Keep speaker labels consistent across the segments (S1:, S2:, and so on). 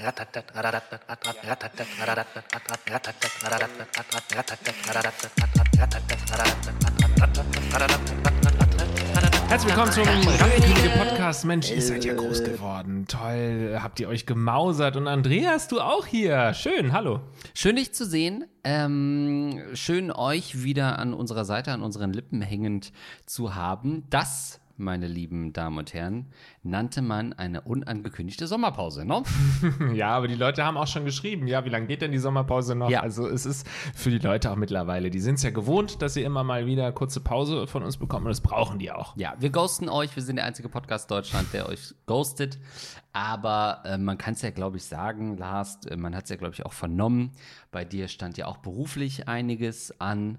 S1: Herzlich willkommen zum Randkönige Podcast. Mensch, ihr seid ja groß geworden. Toll, habt ihr euch gemausert. Und Andreas, du auch hier. Schön, hallo.
S2: Schön, dich zu sehen. Ähm, schön, euch wieder an unserer Seite, an unseren Lippen hängend zu haben. Das meine lieben Damen und Herren, nannte man eine unangekündigte Sommerpause, ne?
S1: ja, aber die Leute haben auch schon geschrieben, ja, wie lange geht denn die Sommerpause noch? Ja. Also es ist für die Leute auch mittlerweile, die sind es ja gewohnt, dass sie immer mal wieder kurze Pause von uns bekommen und das brauchen die auch.
S2: Ja, wir ghosten euch, wir sind der einzige Podcast Deutschland, der euch ghostet, aber äh, man kann es ja, glaube ich, sagen, Lars, äh, man hat es ja, glaube ich, auch vernommen, bei dir stand ja auch beruflich einiges an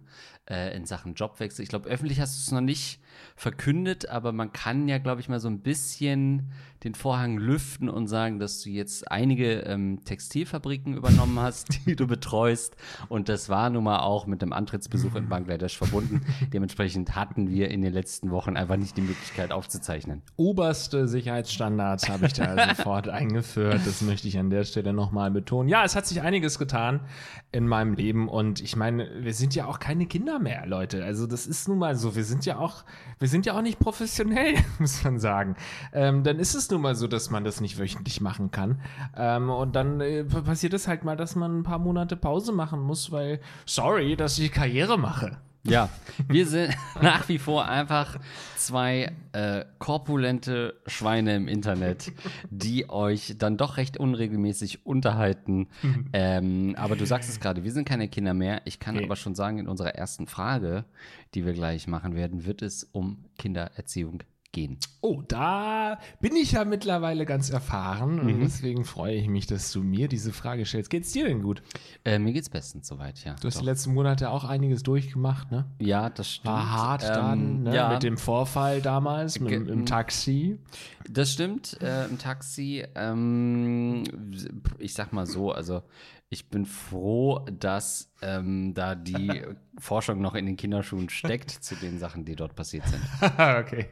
S2: äh, in Sachen Jobwechsel. Ich glaube, öffentlich hast du es noch nicht verkündet, aber man kann ja, glaube ich, mal so ein bisschen den Vorhang lüften und sagen, dass du jetzt einige ähm, Textilfabriken übernommen hast, die du betreust. Und das war nun mal auch mit dem Antrittsbesuch in Bangladesch verbunden. Dementsprechend hatten wir in den letzten Wochen einfach nicht die Möglichkeit aufzuzeichnen.
S1: Oberste Sicherheitsstandards habe ich da sofort eingeführt. Das möchte ich an der Stelle nochmal betonen. Ja, es hat sich einiges getan in meinem Leben und ich meine, wir sind ja auch keine Kinder mehr, Leute. Also das ist nun mal so. Wir sind ja auch, wir sind ja auch nicht professionell, muss man sagen. Ähm, dann ist es nun mal so, dass man das nicht wöchentlich machen kann. Ähm, und dann äh, passiert es halt mal, dass man ein paar Monate Pause machen muss, weil, sorry, dass ich Karriere mache.
S2: Ja, wir sind nach wie vor einfach zwei äh, korpulente Schweine im Internet, die euch dann doch recht unregelmäßig unterhalten. ähm, aber du sagst es gerade, wir sind keine Kinder mehr. Ich kann okay. aber schon sagen, in unserer ersten Frage, die wir gleich machen werden, wird es um Kindererziehung gehen.
S1: Oh, da bin ich ja mittlerweile ganz erfahren mhm. und deswegen freue ich mich, dass du mir diese Frage stellst. Geht's dir denn gut?
S2: Äh, mir geht's bestens soweit, ja.
S1: Du hast doch. die letzten Monate auch einiges durchgemacht, ne?
S2: Ja, das stimmt.
S1: War hart ähm, dann, ne? ja. mit dem Vorfall damals mit, im Taxi.
S2: Das stimmt, äh, im Taxi. Ähm, ich sag mal so, also ich bin froh, dass ähm, da die Forschung noch in den Kinderschuhen steckt zu den Sachen, die dort passiert sind.
S1: okay.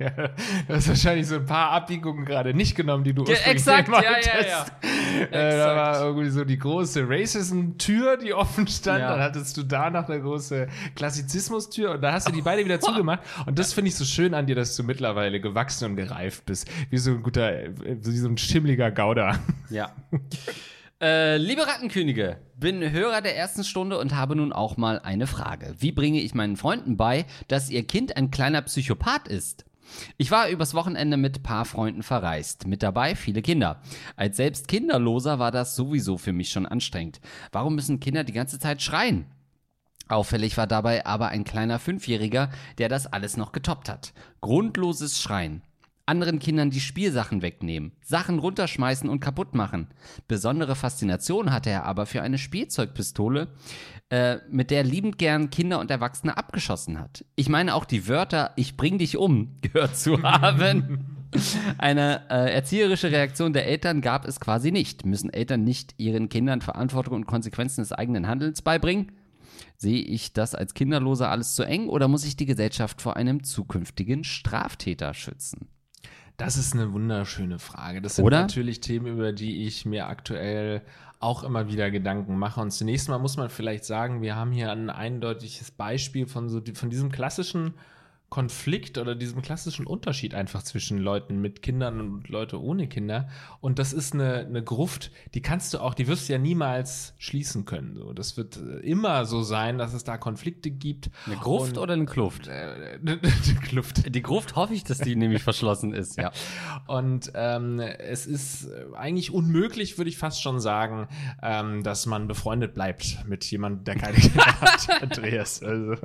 S1: Du hast wahrscheinlich so ein paar Abbiegungen gerade nicht genommen, die du
S2: Ge ursprünglich Exakt, ja, ja, ja.
S1: Äh, da war irgendwie so die große Racism-Tür, die offen stand. Ja. Dann hattest du da noch eine große Klassizismus-Tür und da hast du die beide wieder zugemacht. Und das finde ich so schön an dir, dass du mittlerweile gewachsen und gereift bist. Wie so ein guter, wie so ein schimmliger Gauder.
S2: Ja. Äh, liebe Rattenkönige, bin Hörer der ersten Stunde und habe nun auch mal eine Frage. Wie bringe ich meinen Freunden bei, dass ihr Kind ein kleiner Psychopath ist? Ich war übers Wochenende mit paar Freunden verreist, mit dabei viele Kinder. Als selbst Kinderloser war das sowieso für mich schon anstrengend. Warum müssen Kinder die ganze Zeit schreien? Auffällig war dabei aber ein kleiner Fünfjähriger, der das alles noch getoppt hat. Grundloses Schreien anderen Kindern die Spielsachen wegnehmen, Sachen runterschmeißen und kaputt machen. Besondere Faszination hatte er aber für eine Spielzeugpistole, äh, mit der er liebend gern Kinder und Erwachsene abgeschossen hat. Ich meine auch die Wörter Ich bring dich um gehört zu haben. Eine äh, erzieherische Reaktion der Eltern gab es quasi nicht. Müssen Eltern nicht ihren Kindern Verantwortung und Konsequenzen des eigenen Handelns beibringen? Sehe ich das als Kinderloser alles zu eng oder muss ich die Gesellschaft vor einem zukünftigen Straftäter schützen?
S1: Das ist eine wunderschöne Frage. Das sind Oder? natürlich Themen, über die ich mir aktuell auch immer wieder Gedanken mache. Und zunächst mal muss man vielleicht sagen, wir haben hier ein eindeutiges Beispiel von so von diesem klassischen Konflikt oder diesem klassischen Unterschied einfach zwischen Leuten mit Kindern und Leute ohne Kinder. Und das ist eine, eine Gruft, die kannst du auch, die wirst du ja niemals schließen können. So, das wird äh, immer so sein, dass es da Konflikte gibt.
S2: Eine Gruft und, oder eine Kluft? Äh, eine, eine Kluft. Die Gruft hoffe ich, dass die nämlich verschlossen ist, ja.
S1: Und ähm, es ist äh, eigentlich unmöglich, würde ich fast schon sagen, ähm, dass man befreundet bleibt mit jemandem, der keine Kinder hat, Andreas. Also.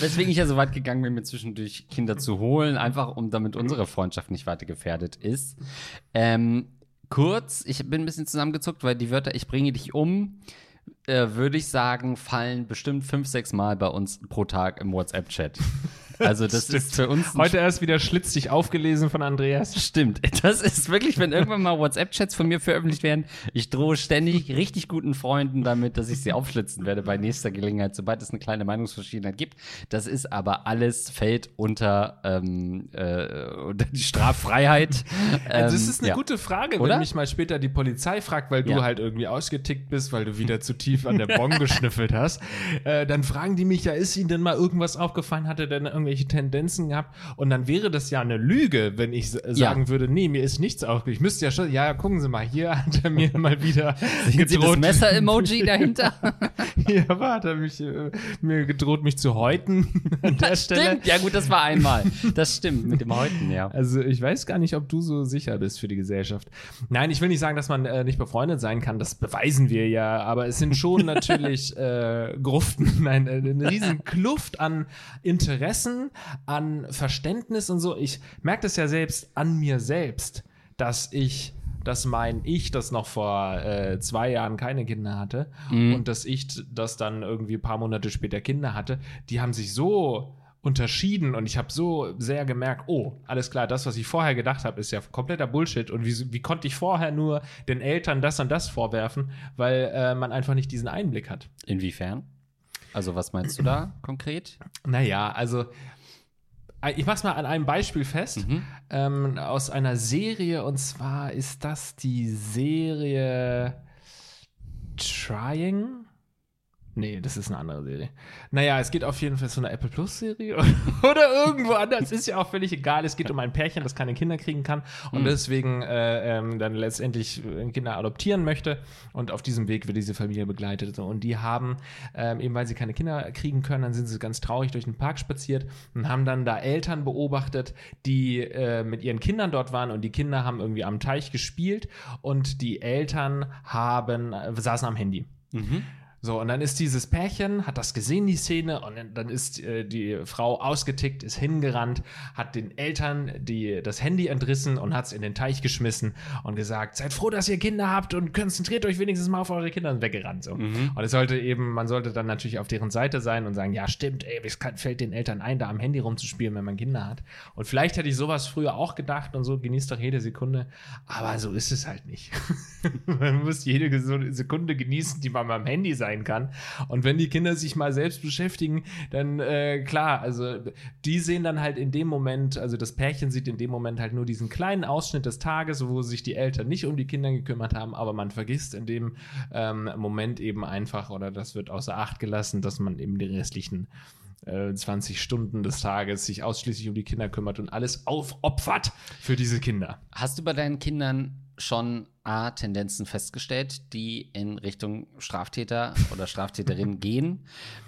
S2: Weswegen ich ja so weit gegangen bin, mir zwischendurch natürlich Kinder zu holen, einfach um damit unsere Freundschaft nicht weiter gefährdet ist. Ähm, kurz, ich bin ein bisschen zusammengezuckt, weil die Wörter ich bringe dich um, äh, würde ich sagen, fallen bestimmt fünf, sechs Mal bei uns pro Tag im WhatsApp-Chat. Also das Stimmt. ist für uns.
S1: Heute erst wieder schlitzig aufgelesen von Andreas.
S2: Stimmt. Das ist wirklich, wenn irgendwann mal WhatsApp-Chats von mir veröffentlicht werden, ich drohe ständig richtig guten Freunden damit, dass ich sie aufschlitzen werde bei nächster Gelegenheit, sobald es eine kleine Meinungsverschiedenheit gibt. Das ist aber alles fällt unter, ähm, äh, unter die Straffreiheit.
S1: Ähm, das ist eine ja. gute Frage, Oder? wenn mich mal später die Polizei fragt, weil du ja. halt irgendwie ausgetickt bist, weil du wieder zu tief an der Bon geschnüffelt hast. Äh, dann fragen die mich ja, ist ihnen denn mal irgendwas aufgefallen? Hat er denn irgendwelche Tendenzen gehabt? Und dann wäre das ja eine Lüge, wenn ich sagen ja. würde, nee, mir ist nichts aufgefallen. Ich müsste ja schon, ja, gucken Sie mal, hier hat er mir mal wieder
S2: Sehen Sie das Messer-Emoji dahinter?
S1: hier war, hat er mich, äh, mir gedroht, mich zu häuten
S2: an der das Stelle. Stimmt. Ja gut, das war einmal. Das stimmt, mit dem Häuten, ja.
S1: Also ich weiß gar nicht, ob du so sicher bist für die Gesellschaft. Nein, ich will nicht sagen, dass man äh, nicht befreundet sein kann, das beweisen wir ja, aber es sind schon natürlich äh, Gruften, nein, äh, eine riesen Kluft an Interessen, an Verständnis und so. Ich merke das ja selbst an mir selbst, dass ich dass mein Ich, das noch vor äh, zwei Jahren keine Kinder hatte mhm. und dass ich, das dann irgendwie ein paar Monate später Kinder hatte, die haben sich so unterschieden und ich habe so sehr gemerkt, oh, alles klar, das, was ich vorher gedacht habe, ist ja kompletter Bullshit und wie, wie konnte ich vorher nur den Eltern das und das vorwerfen, weil äh, man einfach nicht diesen Einblick hat.
S2: Inwiefern? Also was meinst du da konkret?
S1: Naja, also äh, ich mach's mal an einem Beispiel fest mhm. ähm, aus einer Serie und zwar ist das die Serie Trying. Nee, das ist eine andere Serie. Naja, es geht auf jeden Fall so eine Apple Plus Serie oder irgendwo anders. Ist ja auch völlig egal. Es geht um ein Pärchen, das keine Kinder kriegen kann und mhm. deswegen äh, ähm, dann letztendlich äh, Kinder adoptieren möchte. Und auf diesem Weg wird diese Familie begleitet. Und die haben, ähm, eben weil sie keine Kinder kriegen können, dann sind sie ganz traurig durch den Park spaziert und haben dann da Eltern beobachtet, die äh, mit ihren Kindern dort waren und die Kinder haben irgendwie am Teich gespielt und die Eltern haben, äh, saßen am Handy. Mhm. So, und dann ist dieses Pärchen, hat das gesehen, die Szene, und dann ist äh, die Frau ausgetickt, ist hingerannt, hat den Eltern die, das Handy entrissen und hat es in den Teich geschmissen und gesagt, seid froh, dass ihr Kinder habt und konzentriert euch wenigstens mal auf eure Kinder und weggerannt. So. Mhm. Und es sollte eben, man sollte dann natürlich auf deren Seite sein und sagen, ja, stimmt, ey, es kann, fällt den Eltern ein, da am Handy rumzuspielen, wenn man Kinder hat. Und vielleicht hätte ich sowas früher auch gedacht und so, genießt doch jede Sekunde, aber so ist es halt nicht. man muss jede Sekunde genießen, die man am Handy sein sein kann. Und wenn die Kinder sich mal selbst beschäftigen, dann äh, klar, also die sehen dann halt in dem Moment, also das Pärchen sieht in dem Moment halt nur diesen kleinen Ausschnitt des Tages, wo sich die Eltern nicht um die Kinder gekümmert haben, aber man vergisst in dem ähm, Moment eben einfach oder das wird außer Acht gelassen, dass man eben die restlichen 20 äh, Stunden des Tages sich ausschließlich um die Kinder kümmert und alles aufopfert für diese Kinder.
S2: Hast du bei deinen Kindern schon A, Tendenzen festgestellt, die in Richtung Straftäter oder Straftäterin gehen?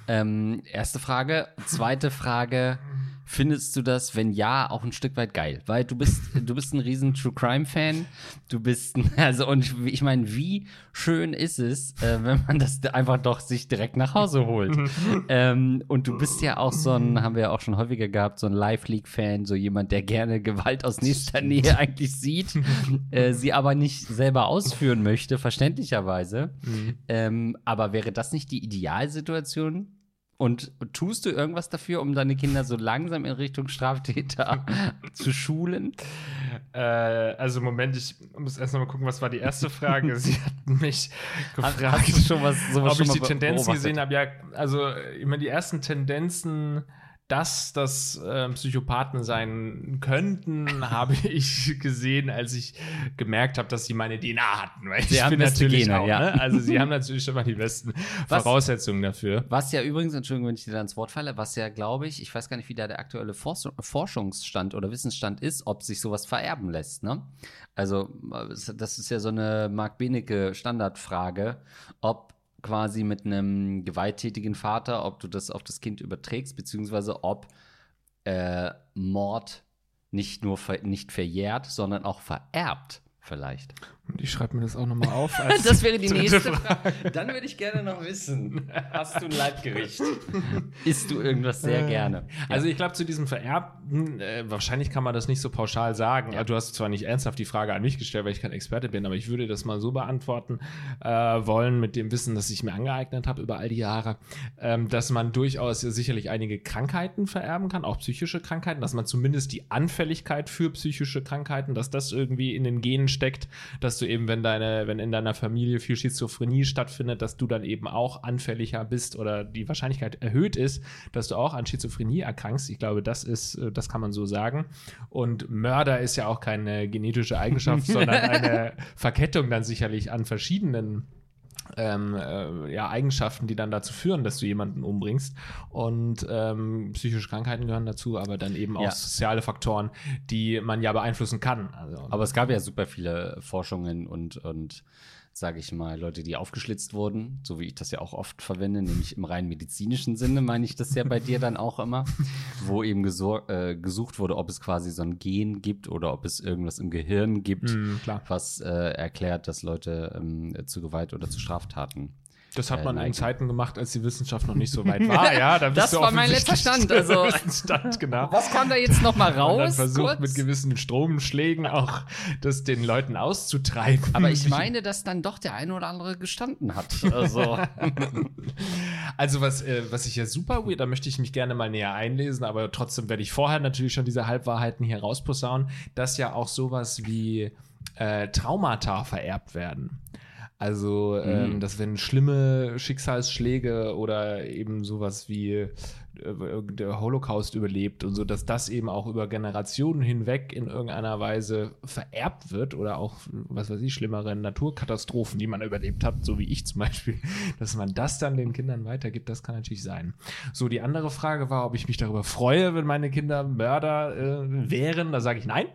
S2: Ähm, erste Frage. Zweite Frage. Findest du das, wenn ja, auch ein Stück weit geil? Weil du bist, du bist ein riesen True Crime Fan. Du bist, also, und ich meine, wie schön ist es, äh, wenn man das einfach doch sich direkt nach Hause holt. ähm, und du bist ja auch so ein, haben wir ja auch schon häufiger gehabt, so ein Live-League-Fan, so jemand, der gerne Gewalt aus nächster Nähe eigentlich sieht, äh, sie aber nicht selber ausführen möchte, verständlicherweise. Mhm. Ähm, aber wäre das nicht die Idealsituation? Und tust du irgendwas dafür, um deine Kinder so langsam in Richtung Straftäter zu schulen?
S1: Äh, also Moment, ich muss erst noch mal gucken, was war die erste Frage? Sie hat mich gefragt,
S2: Hast schon was,
S1: ob ich die Tendenzen gesehen habe. Ja, also immer die ersten Tendenzen dass das äh, Psychopathen sein könnten, habe ich gesehen, als ich gemerkt habe, dass sie meine DNA hatten.
S2: Weil sie ich haben bin natürlich Gene, auch,
S1: ja. Ne? Also sie haben natürlich schon mal die besten was, Voraussetzungen dafür.
S2: Was ja übrigens, Entschuldigung, wenn ich dir da ins Wort falle, was ja, glaube ich, ich weiß gar nicht, wie da der aktuelle Forschungsstand oder Wissensstand ist, ob sich sowas vererben lässt. Ne? Also das ist ja so eine Mark Benecke Standardfrage, ob quasi mit einem gewalttätigen Vater, ob du das auf das Kind überträgst, beziehungsweise ob äh, Mord nicht nur ver nicht verjährt, sondern auch vererbt vielleicht.
S1: Ich schreibe mir das auch nochmal auf.
S2: das wäre die nächste Frage. Dann würde ich gerne noch wissen, hast du ein Leibgericht? Isst du irgendwas sehr äh, gerne?
S1: Also ich glaube, zu diesem Vererbten, äh, wahrscheinlich kann man das nicht so pauschal sagen. Ja. Du hast zwar nicht ernsthaft die Frage an mich gestellt, weil ich kein Experte bin, aber ich würde das mal so beantworten äh, wollen, mit dem Wissen, das ich mir angeeignet habe über all die Jahre, ähm, dass man durchaus sicherlich einige Krankheiten vererben kann, auch psychische Krankheiten, dass man zumindest die Anfälligkeit für psychische Krankheiten, dass das irgendwie in den Genen steckt, dass du eben, wenn deine, wenn in deiner Familie viel Schizophrenie stattfindet, dass du dann eben auch anfälliger bist oder die Wahrscheinlichkeit erhöht ist, dass du auch an Schizophrenie erkrankst. Ich glaube, das ist, äh, das kann man so sagen. Und Mörder ist ja auch keine genetische Eigenschaft, sondern eine Verkettung dann sicherlich an verschiedenen ähm, äh, ja, Eigenschaften, die dann dazu führen, dass du jemanden umbringst. Und ähm, psychische Krankheiten gehören dazu, aber dann eben auch ja. soziale Faktoren, die man ja beeinflussen kann.
S2: Also, aber es gab ja super viele Forschungen und, und sage ich mal, Leute, die aufgeschlitzt wurden, so wie ich das ja auch oft verwende, nämlich im rein medizinischen Sinne, meine ich das ja bei dir dann auch immer, wo eben äh, gesucht wurde, ob es quasi so ein Gen gibt oder ob es irgendwas im Gehirn gibt, mm, was äh, erklärt, dass Leute ähm, zu Gewalt oder zu Straftaten
S1: das hat man äh, in Zeiten gemacht, als die Wissenschaft noch nicht so weit war. Ja,
S2: da das war mein letzter Stand. Also,
S1: Stand, genau.
S2: Was kam da jetzt noch mal raus? Dann
S1: versucht kurz? mit gewissen Stromschlägen auch das den Leuten auszutreiben.
S2: Aber ich meine, dass dann doch der eine oder andere gestanden hat. Also,
S1: also was, äh, was ich ja super weird, da möchte ich mich gerne mal näher einlesen, aber trotzdem werde ich vorher natürlich schon diese Halbwahrheiten hier rausposaunen, dass ja auch sowas wie äh, Traumata vererbt werden. Also, ähm, mhm. dass wenn schlimme Schicksalsschläge oder eben sowas wie äh, der Holocaust überlebt und so, dass das eben auch über Generationen hinweg in irgendeiner Weise vererbt wird oder auch, was weiß ich, schlimmere Naturkatastrophen, die man überlebt hat, so wie ich zum Beispiel, dass man das dann den Kindern weitergibt, das kann natürlich sein. So, die andere Frage war, ob ich mich darüber freue, wenn meine Kinder Mörder äh, wären. Da sage ich nein.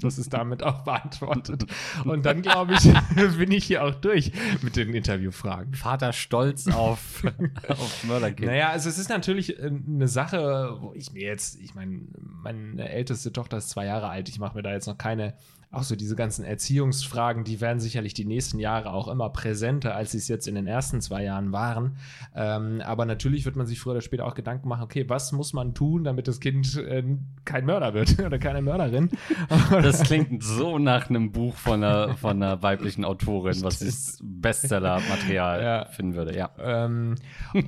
S1: Das ist damit auch beantwortet. Und dann, glaube ich, bin ich hier auch durch mit den Interviewfragen.
S2: Vater stolz auf, auf Mörderkind.
S1: Naja, also es ist natürlich äh, eine Sache, wo ich mir jetzt, ich meine, meine älteste Tochter ist zwei Jahre alt, ich mache mir da jetzt noch keine auch so diese ganzen Erziehungsfragen, die werden sicherlich die nächsten Jahre auch immer präsenter, als sie es jetzt in den ersten zwei Jahren waren. Ähm, aber natürlich wird man sich früher oder später auch Gedanken machen, okay, was muss man tun, damit das Kind äh, kein Mörder wird oder keine Mörderin?
S2: das klingt so nach einem Buch von einer, von einer weiblichen Autorin, was ich Bestseller-Material ja. finden würde, ja. Ähm,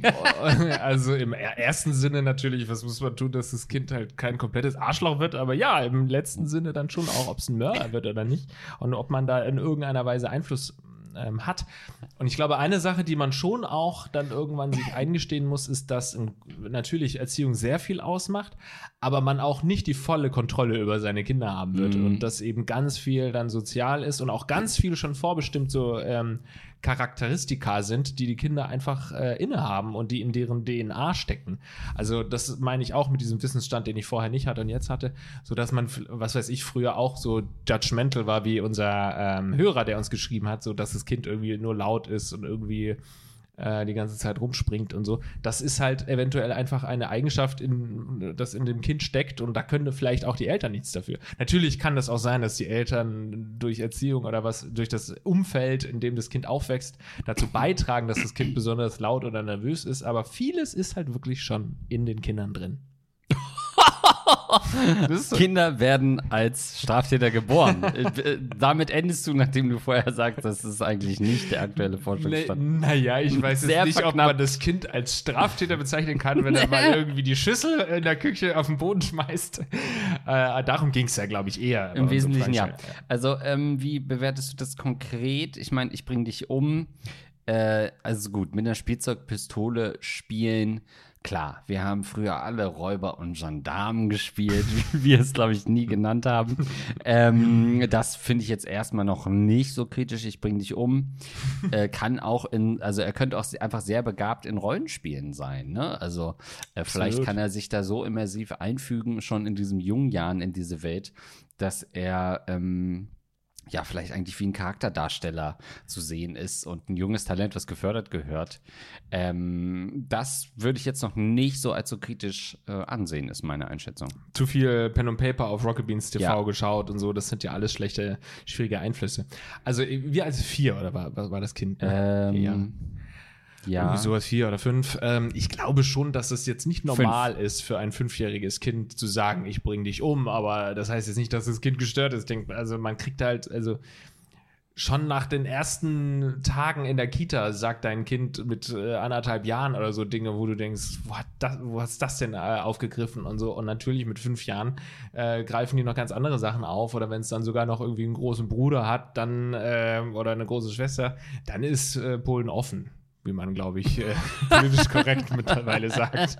S1: also im ersten Sinne natürlich, was muss man tun, dass das Kind halt kein komplettes Arschloch wird, aber ja, im letzten Sinne dann schon auch, ob es ein Mörder wird oder nicht und ob man da in irgendeiner Weise Einfluss ähm, hat. Und ich glaube, eine Sache, die man schon auch dann irgendwann sich eingestehen muss, ist, dass natürlich Erziehung sehr viel ausmacht, aber man auch nicht die volle Kontrolle über seine Kinder haben wird mhm. und dass eben ganz viel dann sozial ist und auch ganz viel schon vorbestimmt so ähm, Charakteristika sind, die die Kinder einfach äh, innehaben und die in deren DNA stecken. Also das meine ich auch mit diesem Wissensstand, den ich vorher nicht hatte und jetzt hatte, so dass man, was weiß ich, früher auch so judgmental war wie unser ähm, Hörer, der uns geschrieben hat, so dass das Kind irgendwie nur laut ist und irgendwie äh, die ganze Zeit rumspringt und so. Das ist halt eventuell einfach eine Eigenschaft, in, das in dem Kind steckt und da können vielleicht auch die Eltern nichts dafür. Natürlich kann das auch sein, dass die Eltern durch Erziehung oder was, durch das Umfeld, in dem das Kind aufwächst, dazu beitragen, dass das Kind besonders laut oder nervös ist, aber vieles ist halt wirklich schon in den Kindern drin.
S2: Kinder werden als Straftäter geboren. Äh, damit endest du, nachdem du vorher sagst, das ist eigentlich nicht der aktuelle Forschungsstand.
S1: Naja, ich weiß jetzt nicht, verknappt. ob man das Kind als Straftäter bezeichnen kann, wenn er mal irgendwie die Schüssel in der Küche auf den Boden schmeißt. Äh, darum ging es ja, glaube ich, eher.
S2: Im Wesentlichen ja. Also, ähm, wie bewertest du das konkret? Ich meine, ich bringe dich um. Äh, also gut, mit einer Spielzeugpistole spielen Klar, wir haben früher alle Räuber und Gendarmen gespielt, wie wir es, glaube ich, nie genannt haben. Ähm, das finde ich jetzt erstmal noch nicht so kritisch. Ich bringe dich um. Äh, kann auch in, also er könnte auch einfach sehr begabt in Rollenspielen sein. Ne? Also äh, vielleicht kann er sich da so immersiv einfügen, schon in diesen jungen Jahren in diese Welt, dass er ähm, ja, vielleicht eigentlich wie ein Charakterdarsteller zu sehen ist und ein junges Talent, was gefördert gehört. Ähm, das würde ich jetzt noch nicht so als so kritisch äh, ansehen, ist meine Einschätzung.
S1: Zu viel Pen and Paper auf Rocket Beans TV ja. geschaut und so, das sind ja alles schlechte, schwierige Einflüsse. Also, wir als vier, oder war, war das Kind?
S2: Ähm, ja.
S1: Ja. Irgendwie sowas vier oder fünf. Ähm, ich glaube schon, dass es jetzt nicht normal fünf. ist für ein fünfjähriges Kind zu sagen, ich bring dich um, aber das heißt jetzt nicht, dass das Kind gestört ist. Also man kriegt halt, also schon nach den ersten Tagen in der Kita sagt dein Kind mit äh, anderthalb Jahren oder so Dinge, wo du denkst, wo hat das, wo hast das denn äh, aufgegriffen und so. Und natürlich mit fünf Jahren äh, greifen die noch ganz andere Sachen auf. Oder wenn es dann sogar noch irgendwie einen großen Bruder hat, dann äh, oder eine große Schwester, dann ist äh, Polen offen wie man, glaube ich, äh, politisch korrekt mittlerweile sagt.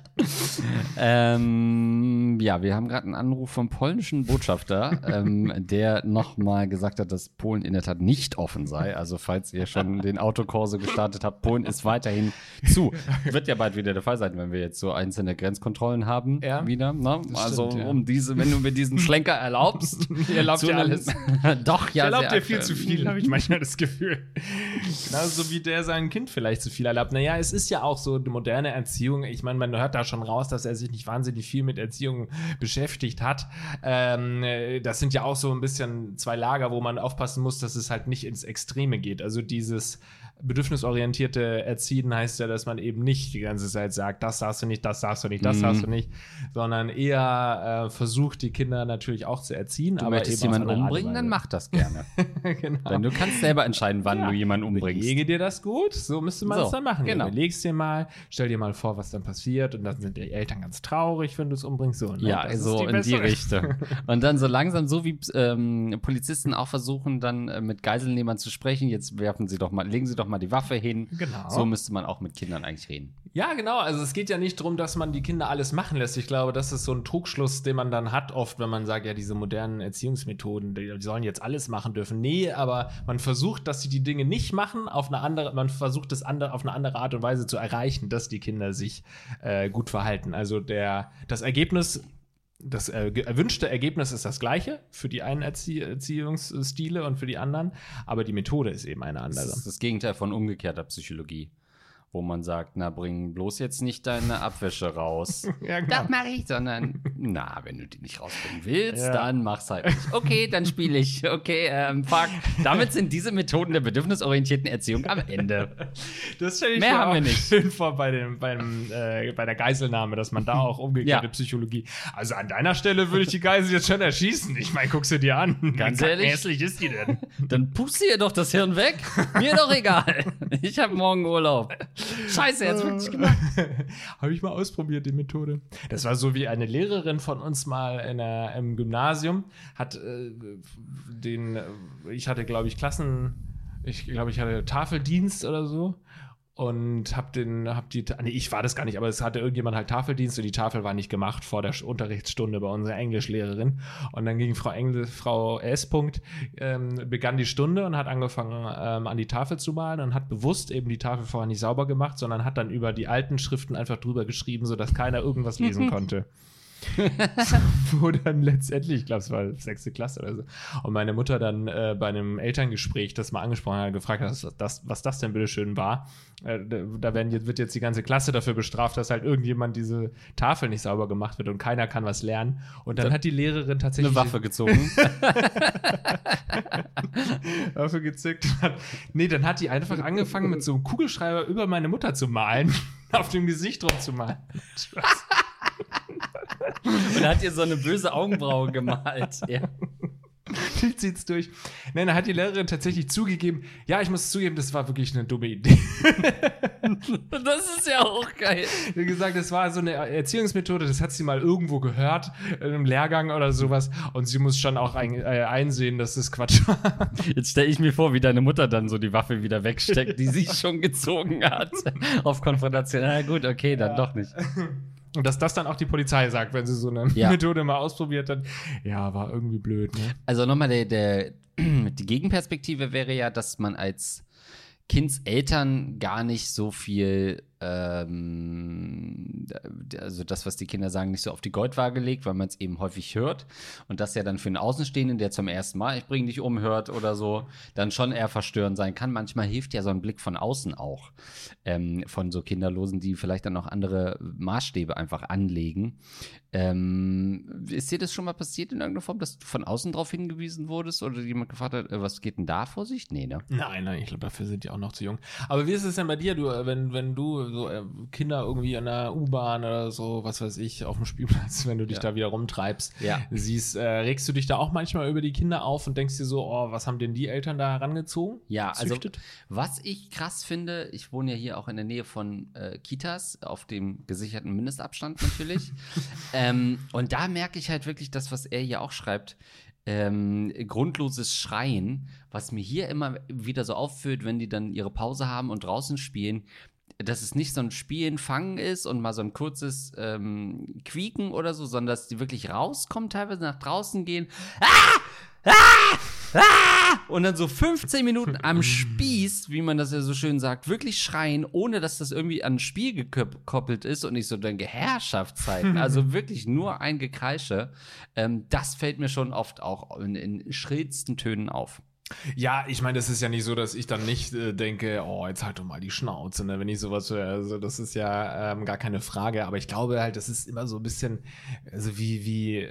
S2: Ähm, ja, wir haben gerade einen Anruf vom polnischen Botschafter, ähm, der nochmal gesagt hat, dass Polen in der Tat nicht offen sei. Also falls ihr schon den Autokorso gestartet habt, Polen ist weiterhin zu. Wird ja bald wieder der Fall sein, wenn wir jetzt so einzelne Grenzkontrollen haben ja, wieder. Ne? Also stimmt, ja. um diese, wenn du mir diesen Schlenker erlaubst.
S1: Ihr erlaubt ja alles.
S2: Doch, ja.
S1: Erlaubt dir viel zu viel, habe ich manchmal das Gefühl. Genauso wie der sein Kind vielleicht zu viel erlaubt. Naja, es ist ja auch so eine moderne Erziehung. Ich meine, man hört da schon raus, dass er sich nicht wahnsinnig viel mit Erziehung beschäftigt hat. Ähm, das sind ja auch so ein bisschen zwei Lager, wo man aufpassen muss, dass es halt nicht ins Extreme geht. Also dieses bedürfnisorientierte Erziehen heißt ja, dass man eben nicht die ganze Zeit sagt, das darfst du nicht, das darfst du nicht, das mhm. darfst du nicht, sondern eher äh, versucht, die Kinder natürlich auch zu erziehen.
S2: Du aber möchtest jemanden umbringen, dann mach das gerne. genau. Denn du kannst selber entscheiden, wann ja. du jemanden umbringst.
S1: Überlege dir das gut, so müsste man es so, dann machen. Genau. Überlegst dir mal, stell dir mal vor, was dann passiert und dann sind die Eltern ganz traurig, wenn du es umbringst. So,
S2: ne? Ja, so die in die Richtung. und dann so langsam, so wie ähm, Polizisten auch versuchen, dann äh, mit Geiselnehmern zu sprechen, jetzt werfen sie doch mal, legen sie doch mal die Waffe hin. Genau. So müsste man auch mit Kindern eigentlich reden.
S1: Ja, genau. Also es geht ja nicht darum, dass man die Kinder alles machen lässt. Ich glaube, das ist so ein Trugschluss, den man dann hat, oft, wenn man sagt, ja, diese modernen Erziehungsmethoden, die, die sollen jetzt alles machen dürfen. Nee, aber man versucht, dass sie die Dinge nicht machen, auf eine andere, man versucht es andere, auf eine andere Art und Weise zu erreichen, dass die Kinder sich äh, gut verhalten. Also der, das Ergebnis das erwünschte Ergebnis ist das gleiche für die einen Erzie Erziehungsstile und für die anderen, aber die Methode ist eben eine andere. Das
S2: ist das Gegenteil von umgekehrter Psychologie wo man sagt, na, bring bloß jetzt nicht deine Abwäsche raus. ja, genau. Das mache ich, sondern, na, wenn du die nicht rausbringen willst, ja. dann mach's halt nicht. Okay, dann spiele ich. Okay, ähm, fuck. Damit sind diese Methoden der bedürfnisorientierten Erziehung am Ende.
S1: Das stelle ich Mehr mir haben wir nicht. schön vor bei, dem, beim, äh, bei der Geiselnahme, dass man da auch umgekehrte ja. Psychologie. Also an deiner Stelle würde ich die Geisel jetzt schon erschießen. Ich meine, guck sie dir an.
S2: Ganz Wie ehrlich. hässlich ist die denn? Dann puste ihr doch das Hirn weg. Mir doch egal. Ich habe morgen Urlaub. Scheiße, jetzt wirklich gemacht.
S1: Habe ich mal ausprobiert, die Methode. Das war so wie eine Lehrerin von uns mal in der, im Gymnasium hat äh, den, äh, ich hatte, glaube ich, Klassen, ich glaube, ich hatte Tafeldienst oder so und hab den, hab die, nee, ich war das gar nicht, aber es hatte irgendjemand halt Tafeldienst und die Tafel war nicht gemacht vor der Unterrichtsstunde bei unserer Englischlehrerin. Und dann ging Frau Engel, Frau S. Punkt, ähm, begann die Stunde und hat angefangen, ähm, an die Tafel zu malen und hat bewusst eben die Tafel vorher nicht sauber gemacht, sondern hat dann über die alten Schriften einfach drüber geschrieben, sodass keiner irgendwas lesen konnte. wo dann letztendlich, ich glaube, es war sechste Klasse oder so, und meine Mutter dann äh, bei einem Elterngespräch das mal angesprochen hat, gefragt hat, was das, was das denn bitteschön war. Äh, da werden, wird jetzt die ganze Klasse dafür bestraft, dass halt irgendjemand diese Tafel nicht sauber gemacht wird und keiner kann was lernen. Und dann da hat die Lehrerin tatsächlich
S2: eine Waffe gezogen.
S1: Waffe gezückt. Hat, nee, dann hat die einfach angefangen mit so einem Kugelschreiber über meine Mutter zu malen, auf dem Gesicht rumzumalen.
S2: Und hat ihr so eine böse Augenbraue gemalt. Ja.
S1: Die zieht's durch. Nein, da hat die Lehrerin tatsächlich zugegeben, ja, ich muss zugeben, das war wirklich eine dumme Idee.
S2: das ist ja auch geil.
S1: Hat gesagt, das war so eine Erziehungsmethode, das hat sie mal irgendwo gehört, in einem Lehrgang oder sowas. Und sie muss schon auch ein, äh, einsehen, dass das Quatsch war.
S2: Jetzt stelle ich mir vor, wie deine Mutter dann so die Waffe wieder wegsteckt, die sie schon gezogen hat. Auf Konfrontation. Na gut, okay, dann ja. doch nicht.
S1: Und dass das dann auch die Polizei sagt, wenn sie so eine ja. Methode mal ausprobiert hat. Ja, war irgendwie blöd. Ne?
S2: Also nochmal, der, der, die Gegenperspektive wäre ja, dass man als Kindseltern gar nicht so viel ähm, also das, was die Kinder sagen, nicht so auf die Goldwaage legt, weil man es eben häufig hört. Und das ja dann für einen Außenstehenden, der zum ersten Mal, ich bringe dich um, hört oder so, dann schon eher verstörend sein kann. Manchmal hilft ja so ein Blick von außen auch, ähm, von so Kinderlosen, die vielleicht dann auch andere Maßstäbe einfach anlegen. Ähm, ist dir das schon mal passiert in irgendeiner Form, dass du von außen darauf hingewiesen wurdest oder jemand gefragt hat, äh, was geht denn da vor sich? Nee, ne?
S1: Nein, nein, ich glaube, dafür sind die auch noch zu jung. Aber wie ist es denn bei dir, du, äh, wenn, wenn du so äh, Kinder irgendwie in der U-Bahn oder so, was weiß ich, auf dem Spielplatz, wenn du dich ja. da wieder rumtreibst, ja. siehst, äh, regst du dich da auch manchmal über die Kinder auf und denkst dir so, oh, was haben denn die Eltern da herangezogen?
S2: Ja, also Züchtet? also was ich krass finde, ich wohne ja hier auch in der Nähe von äh, Kitas, auf dem gesicherten Mindestabstand natürlich. Ähm, und da merke ich halt wirklich das, was er hier auch schreibt. Ähm, grundloses Schreien, was mir hier immer wieder so aufführt, wenn die dann ihre Pause haben und draußen spielen, dass es nicht so ein Spielen, Fangen ist und mal so ein kurzes ähm, Quieken oder so, sondern dass die wirklich rauskommen, teilweise nach draußen gehen. Ah! Ah! Ah! Und dann so 15 Minuten am Spieß, wie man das ja so schön sagt, wirklich schreien, ohne dass das irgendwie an ein Spiel gekoppelt ist und ich so denke, Herrschaftszeiten. Also wirklich nur ein Gekreische. Ähm, das fällt mir schon oft auch in, in schrillsten Tönen auf.
S1: Ja, ich meine, das ist ja nicht so, dass ich dann nicht äh, denke, oh, jetzt halt doch mal die Schnauze, ne, wenn ich sowas höre. Also, das ist ja ähm, gar keine Frage. Aber ich glaube halt, das ist immer so ein bisschen, also wie, wie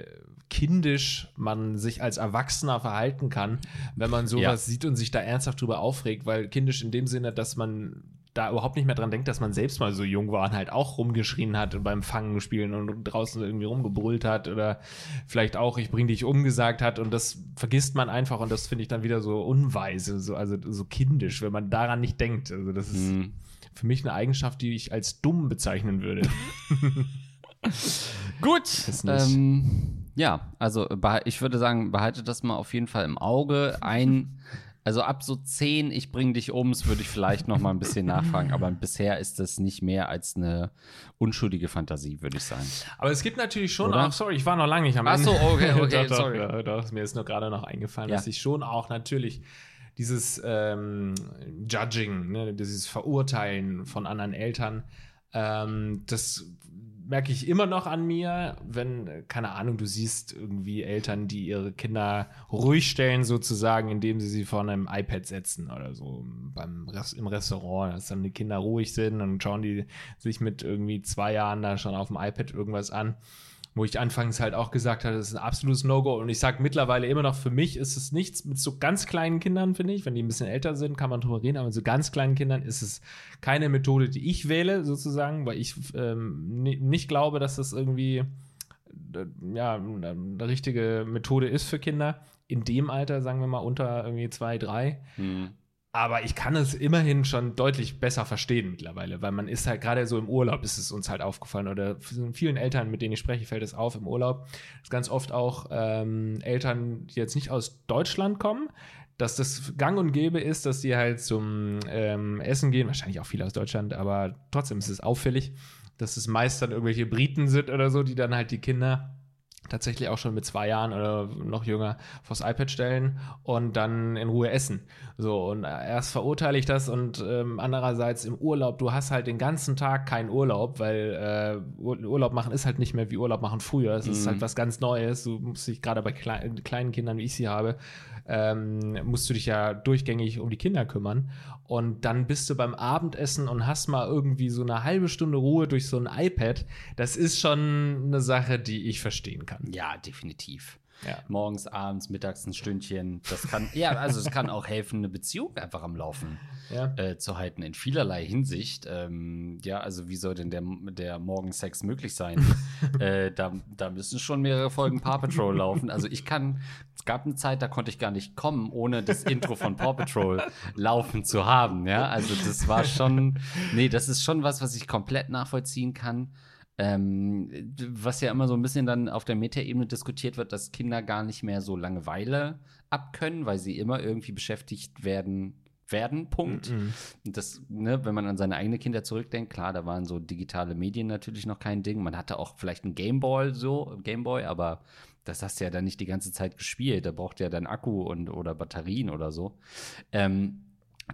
S1: kindisch man sich als Erwachsener verhalten kann, wenn man sowas ja. sieht und sich da ernsthaft drüber aufregt, weil kindisch in dem Sinne, dass man da überhaupt nicht mehr dran denkt, dass man selbst mal so jung war und halt auch rumgeschrien hat beim Fangen spielen und draußen irgendwie rumgebrüllt hat oder vielleicht auch ich bring dich umgesagt hat und das vergisst man einfach und das finde ich dann wieder so unweise, so also so kindisch, wenn man daran nicht denkt. Also das ist mhm. für mich eine Eigenschaft, die ich als dumm bezeichnen würde.
S2: Gut. Ähm, ja, also ich würde sagen, behaltet das mal auf jeden Fall im Auge. Ein also ab so 10, ich bring dich ums, würde ich vielleicht noch mal ein bisschen nachfragen. Aber bisher ist das nicht mehr als eine unschuldige Fantasie, würde ich sagen.
S1: Aber es gibt natürlich schon Oder? auch, sorry, ich war noch lange nicht am
S2: Ende. Ach so, okay, okay,
S1: doch, sorry. Doch, doch, mir ist nur gerade noch eingefallen, ja. dass ich schon auch natürlich dieses ähm, Judging, ne, dieses Verurteilen von anderen Eltern, ähm, das merke ich immer noch an mir, wenn, keine Ahnung, du siehst irgendwie Eltern, die ihre Kinder ruhig stellen, sozusagen, indem sie sie vor einem iPad setzen oder so beim im Restaurant, dass dann die Kinder ruhig sind und schauen die sich mit irgendwie zwei Jahren da schon auf dem iPad irgendwas an wo ich anfangs halt auch gesagt hatte, das ist ein absolutes No-Go. Und ich sage mittlerweile immer noch, für mich ist es nichts mit so ganz kleinen Kindern, finde ich. Wenn die ein bisschen älter sind, kann man drüber reden, aber mit so ganz kleinen Kindern ist es keine Methode, die ich wähle, sozusagen, weil ich ähm, nicht glaube, dass das irgendwie äh, ja, eine richtige Methode ist für Kinder. In dem Alter, sagen wir mal, unter irgendwie zwei, drei. Mhm. Aber ich kann es immerhin schon deutlich besser verstehen mittlerweile, weil man ist halt gerade so im Urlaub, ist es uns halt aufgefallen oder vielen Eltern, mit denen ich spreche, fällt es auf im Urlaub. Das ganz oft auch ähm, Eltern, die jetzt nicht aus Deutschland kommen, dass das gang und gäbe ist, dass die halt zum ähm, Essen gehen, wahrscheinlich auch viele aus Deutschland, aber trotzdem ist es auffällig, dass es meist dann irgendwelche Briten sind oder so, die dann halt die Kinder tatsächlich auch schon mit zwei Jahren oder noch jünger vors iPad stellen und dann in Ruhe essen. So, und erst verurteile ich das und ähm, andererseits im Urlaub, du hast halt den ganzen Tag keinen Urlaub, weil äh, Urlaub machen ist halt nicht mehr wie Urlaub machen früher. Es mm. ist halt mhm. was ganz Neues. Du musst dich gerade bei klei kleinen Kindern, wie ich sie habe, ähm, musst du dich ja durchgängig um die Kinder kümmern. Und dann bist du beim Abendessen und hast mal irgendwie so eine halbe Stunde Ruhe durch so ein iPad. Das ist schon eine Sache, die ich verstehen kann.
S2: Ja, definitiv. Ja. Morgens, abends, mittags ein Stündchen. Das kann, ja, also es kann auch helfen, eine Beziehung einfach am Laufen ja. äh, zu halten, in vielerlei Hinsicht. Ähm, ja, also wie soll denn der, der Morgensex möglich sein? äh, da, da müssen schon mehrere Folgen Paw Patrol laufen. Also ich kann, es gab eine Zeit, da konnte ich gar nicht kommen, ohne das Intro von Paw Patrol laufen zu haben. Ja, also das war schon, nee, das ist schon was, was ich komplett nachvollziehen kann. Ähm, was ja immer so ein bisschen dann auf der Metaebene diskutiert wird, dass Kinder gar nicht mehr so Langeweile abkönnen, weil sie immer irgendwie beschäftigt werden werden, Punkt. Mm -mm. Das, ne, wenn man an seine eigene Kinder zurückdenkt, klar, da waren so digitale Medien natürlich noch kein Ding. Man hatte auch vielleicht einen Gameboy so, Gameboy, aber das hast du ja dann nicht die ganze Zeit gespielt. Da braucht ja dann Akku und oder Batterien oder so. Ähm,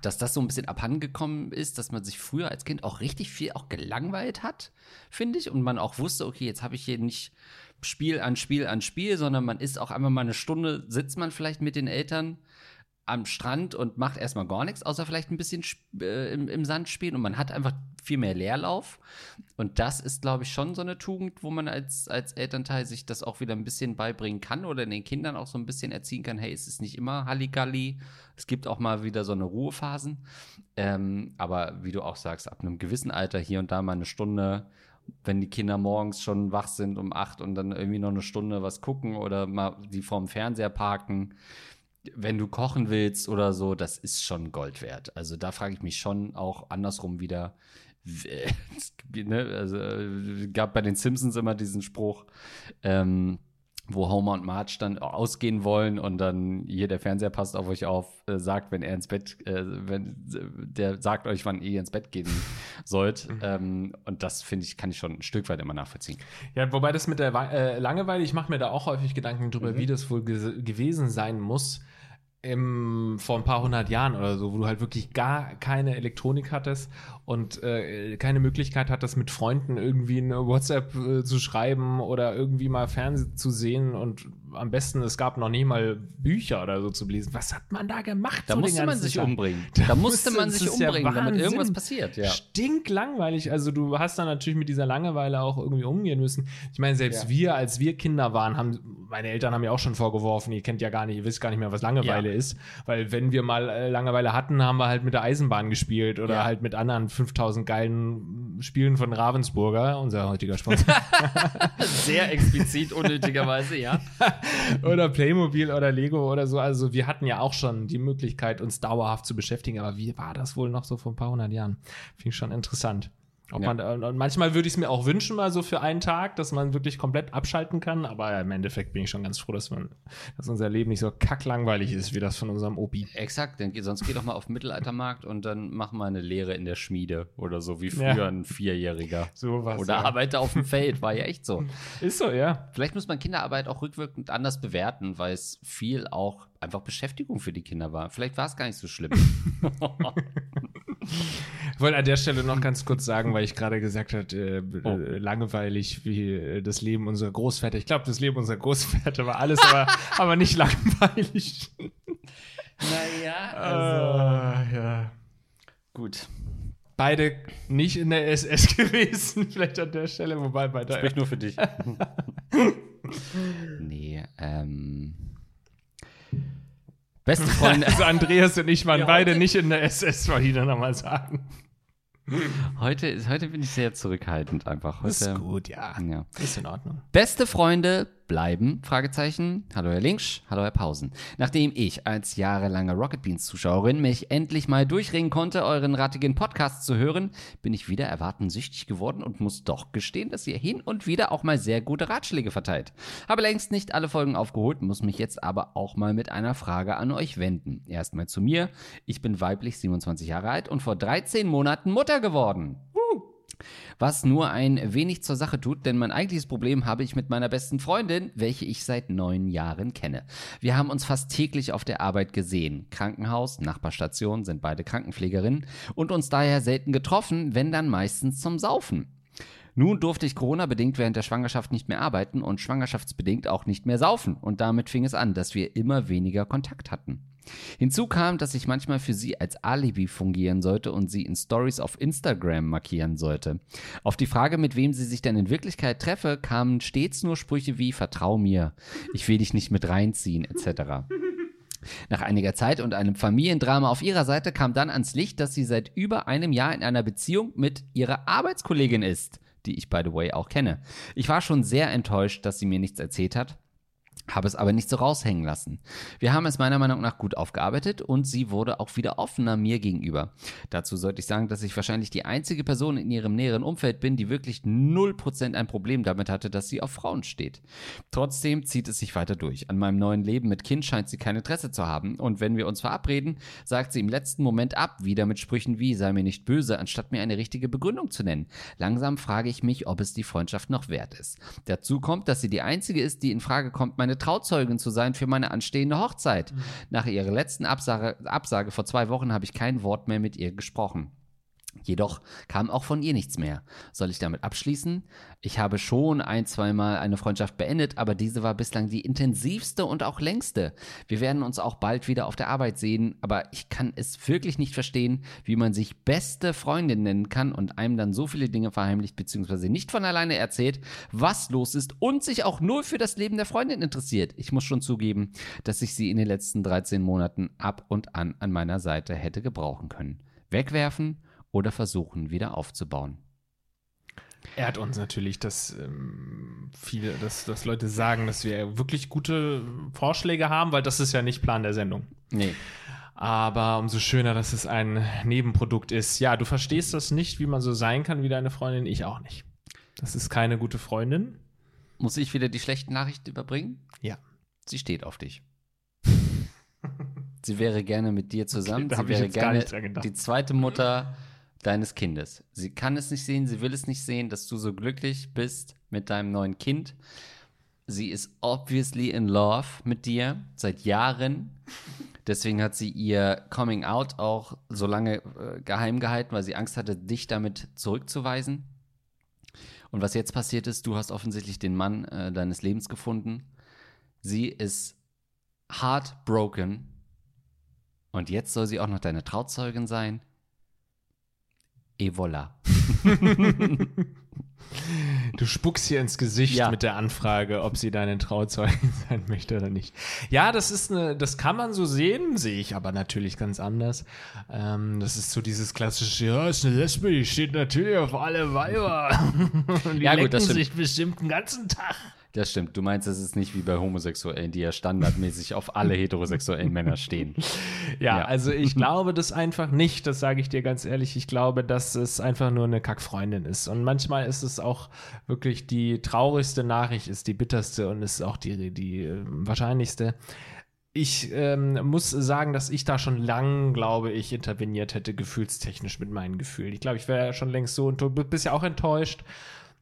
S2: dass das so ein bisschen abhandengekommen ist, dass man sich früher als Kind auch richtig viel auch gelangweilt hat, finde ich. Und man auch wusste, okay, jetzt habe ich hier nicht Spiel an Spiel an Spiel, sondern man ist auch einfach mal eine Stunde, sitzt man vielleicht mit den Eltern am Strand und macht erstmal gar nichts, außer vielleicht ein bisschen äh, im, im, Sand spielen und man hat einfach viel mehr Leerlauf. Und das ist, glaube ich, schon so eine Tugend, wo man als, als Elternteil sich das auch wieder ein bisschen beibringen kann oder den Kindern auch so ein bisschen erziehen kann, hey, es ist nicht immer Halligalli, es gibt auch mal wieder so eine Ruhephasen. Ähm, aber wie du auch sagst, ab einem gewissen Alter hier und da mal eine Stunde wenn die Kinder morgens schon wach sind um acht und dann irgendwie noch eine Stunde was gucken oder mal die vorm Fernseher parken, wenn du kochen willst oder so, das ist schon Gold wert. Also da frage ich mich schon auch andersrum wieder. ne, also äh, gab bei den Simpsons immer diesen Spruch, ähm, wo Homer und Marge dann ausgehen wollen und dann hier der Fernseher passt auf euch auf, äh, sagt, wenn er ins Bett, äh, wenn der sagt euch, wann ihr ins Bett gehen sollt. Mhm. Ähm, und das finde ich, kann ich schon ein Stück weit immer nachvollziehen.
S1: Ja, wobei das mit der äh, Langeweile, ich mache mir da auch häufig Gedanken drüber, mhm. wie das wohl gewesen sein muss im, vor ein paar hundert Jahren oder so, wo du halt wirklich gar keine Elektronik hattest und äh, keine Möglichkeit hattest, mit Freunden irgendwie eine WhatsApp äh, zu schreiben oder irgendwie mal Fernsehen zu sehen und am besten, es gab noch nie mal Bücher oder so zu lesen. Was hat man da gemacht?
S2: Da so musste man sich Tag? umbringen. Da, da musste man sich umbringen, ja damit irgendwas passiert. Ja.
S1: Stinklangweilig. Also du hast dann natürlich mit dieser Langeweile auch irgendwie umgehen müssen. Ich meine, selbst ja. wir, als wir Kinder waren, haben, meine Eltern haben ja auch schon vorgeworfen, ihr kennt ja gar nicht, ihr wisst gar nicht mehr, was Langeweile ja. ist. Weil wenn wir mal äh, Langeweile hatten, haben wir halt mit der Eisenbahn gespielt oder halt mit anderen 5000 geilen Spielen von Ravensburger, unser heutiger Sponsor.
S2: Sehr explizit, unnötigerweise, ja.
S1: oder Playmobil oder Lego oder so. Also wir hatten ja auch schon die Möglichkeit, uns dauerhaft zu beschäftigen. Aber wie war das wohl noch so vor ein paar hundert Jahren? Finde ich schon interessant. Ob ja. man, und manchmal würde ich es mir auch wünschen, mal so für einen Tag, dass man wirklich komplett abschalten kann. Aber im Endeffekt bin ich schon ganz froh, dass, man, dass unser Leben nicht so kacklangweilig ist wie das von unserem Opi.
S2: Exakt, denn sonst geh doch mal auf den Mittelaltermarkt und dann mach mal eine Lehre in der Schmiede oder so, wie früher ja. ein Vierjähriger.
S1: So was.
S2: Oder ja. arbeite auf dem Feld, war ja echt so.
S1: Ist so, ja.
S2: Vielleicht muss man Kinderarbeit auch rückwirkend anders bewerten, weil es viel auch einfach Beschäftigung für die Kinder war. Vielleicht war es gar nicht so schlimm.
S1: Ich wollte an der Stelle noch ganz kurz sagen, weil ich gerade gesagt habe, äh, oh. Äh, langweilig wie äh, das Leben unserer Großväter. Ich glaube, das Leben unserer Großväter war alles, aber, aber nicht langweilig.
S2: Naja, also.
S1: Uh, ja.
S2: Gut.
S1: Beide nicht in der SS gewesen, vielleicht an der Stelle, wobei bei der.
S2: Sprich nur für dich. nee, ähm.
S1: Beste Freunde. Also Andreas und ich waren ja, beide nicht in der SS, wollte ich dann nochmal sagen.
S2: Heute, heute bin ich sehr zurückhaltend einfach. Heute,
S1: ist gut, ja.
S2: ja.
S1: Ist in Ordnung.
S2: Beste Freunde bleiben? Fragezeichen. Hallo Herr Linksch, hallo Herr Pausen. Nachdem ich als jahrelange Rocket Beans Zuschauerin mich endlich mal durchringen konnte, euren rattigen Podcast zu hören, bin ich wieder erwarten süchtig geworden und muss doch gestehen, dass ihr hin und wieder auch mal sehr gute Ratschläge verteilt. Habe längst nicht alle Folgen aufgeholt, muss mich jetzt aber auch mal mit einer Frage an euch wenden. Erstmal zu mir. Ich bin weiblich 27 Jahre alt und vor 13 Monaten Mutter geworden. Was nur ein wenig zur Sache tut, denn mein eigentliches Problem habe ich mit meiner besten Freundin, welche ich seit neun Jahren kenne. Wir haben uns fast täglich auf der Arbeit gesehen. Krankenhaus, Nachbarstation sind beide Krankenpflegerinnen und uns daher selten getroffen, wenn dann meistens zum Saufen. Nun durfte ich Corona-bedingt während der Schwangerschaft nicht mehr arbeiten und schwangerschaftsbedingt auch nicht mehr saufen. Und damit fing es an, dass wir immer weniger Kontakt hatten. Hinzu kam, dass ich manchmal für sie als Alibi fungieren sollte und sie in Stories auf Instagram markieren sollte. Auf die Frage, mit wem sie sich denn in Wirklichkeit treffe, kamen stets nur Sprüche wie Vertrau mir, ich will dich nicht mit reinziehen, etc. Nach einiger Zeit und einem Familiendrama auf ihrer Seite kam dann ans Licht, dass sie seit über einem Jahr in einer Beziehung mit ihrer Arbeitskollegin ist, die ich by the way auch kenne. Ich war schon sehr enttäuscht, dass sie mir nichts erzählt hat habe es aber nicht so raushängen lassen. Wir haben es meiner Meinung nach gut aufgearbeitet und sie wurde auch wieder offener mir gegenüber. Dazu sollte ich sagen, dass ich wahrscheinlich die einzige Person in ihrem näheren Umfeld bin, die wirklich 0% ein Problem damit hatte, dass sie auf Frauen steht. Trotzdem zieht es sich weiter durch. An meinem neuen Leben mit Kind scheint sie kein Interesse zu haben und wenn wir uns verabreden, sagt sie im letzten Moment ab, wieder mit Sprüchen wie sei mir nicht böse, anstatt mir eine richtige Begründung zu nennen. Langsam frage ich mich, ob es die Freundschaft noch wert ist. Dazu kommt, dass sie die einzige ist, die in Frage kommt, meine Trauzeugin zu sein für meine anstehende Hochzeit. Mhm. Nach ihrer letzten Absage, Absage vor zwei Wochen habe ich kein Wort mehr mit ihr gesprochen. Jedoch kam auch von ihr nichts mehr. Soll ich damit abschließen? Ich habe schon ein, zweimal eine Freundschaft beendet, aber diese war bislang die intensivste und auch längste. Wir werden uns auch bald wieder auf der Arbeit sehen, aber ich kann es wirklich nicht verstehen, wie man sich beste Freundin nennen kann und einem dann so viele Dinge verheimlicht bzw. nicht von alleine erzählt, was los ist und sich auch nur für das Leben der Freundin interessiert. Ich muss schon zugeben, dass ich sie in den letzten 13 Monaten ab und an an meiner Seite hätte gebrauchen können. Wegwerfen oder versuchen, wieder aufzubauen.
S1: Ehrt uns natürlich, dass ähm, viele, dass, dass Leute sagen, dass wir wirklich gute Vorschläge haben, weil das ist ja nicht Plan der Sendung.
S2: Nee.
S1: Aber umso schöner, dass es ein Nebenprodukt ist. Ja, du verstehst das nicht, wie man so sein kann wie deine Freundin, ich auch nicht. Das ist keine gute Freundin.
S2: Muss ich wieder die schlechten Nachrichten überbringen?
S1: Ja.
S2: Sie steht auf dich. Sie wäre gerne mit dir zusammen.
S1: Okay,
S2: Sie wäre
S1: gerne
S2: die zweite Mutter deines Kindes. Sie kann es nicht sehen, sie will es nicht sehen, dass du so glücklich bist mit deinem neuen Kind. Sie ist obviously in love mit dir seit Jahren. Deswegen hat sie ihr Coming Out auch so lange äh, geheim gehalten, weil sie Angst hatte, dich damit zurückzuweisen. Und was jetzt passiert ist, du hast offensichtlich den Mann äh, deines Lebens gefunden. Sie ist heartbroken. Und jetzt soll sie auch noch deine Trauzeugin sein. Et voilà.
S1: Du spuckst hier ins Gesicht ja. mit der Anfrage, ob sie deine Trauzeugin sein möchte oder nicht. Ja, das ist eine, das kann man so sehen, sehe ich aber natürlich ganz anders. Ähm, das ist so dieses klassische, ja, ist eine Lesbe, die steht natürlich auf alle Weiber. Und die ja, gut, das sich bestimmt den ganzen Tag.
S2: Das stimmt. Du meinst, es ist nicht wie bei Homosexuellen, die ja standardmäßig auf alle heterosexuellen Männer stehen.
S1: Ja, ja, also ich glaube das einfach nicht. Das sage ich dir ganz ehrlich. Ich glaube, dass es einfach nur eine Kackfreundin ist. Und manchmal ist es auch wirklich die traurigste Nachricht, ist die bitterste und ist auch die, die äh, wahrscheinlichste. Ich ähm, muss sagen, dass ich da schon lang, glaube ich, interveniert hätte, gefühlstechnisch mit meinen Gefühlen. Ich glaube, ich wäre ja schon längst so und du bist ja auch enttäuscht.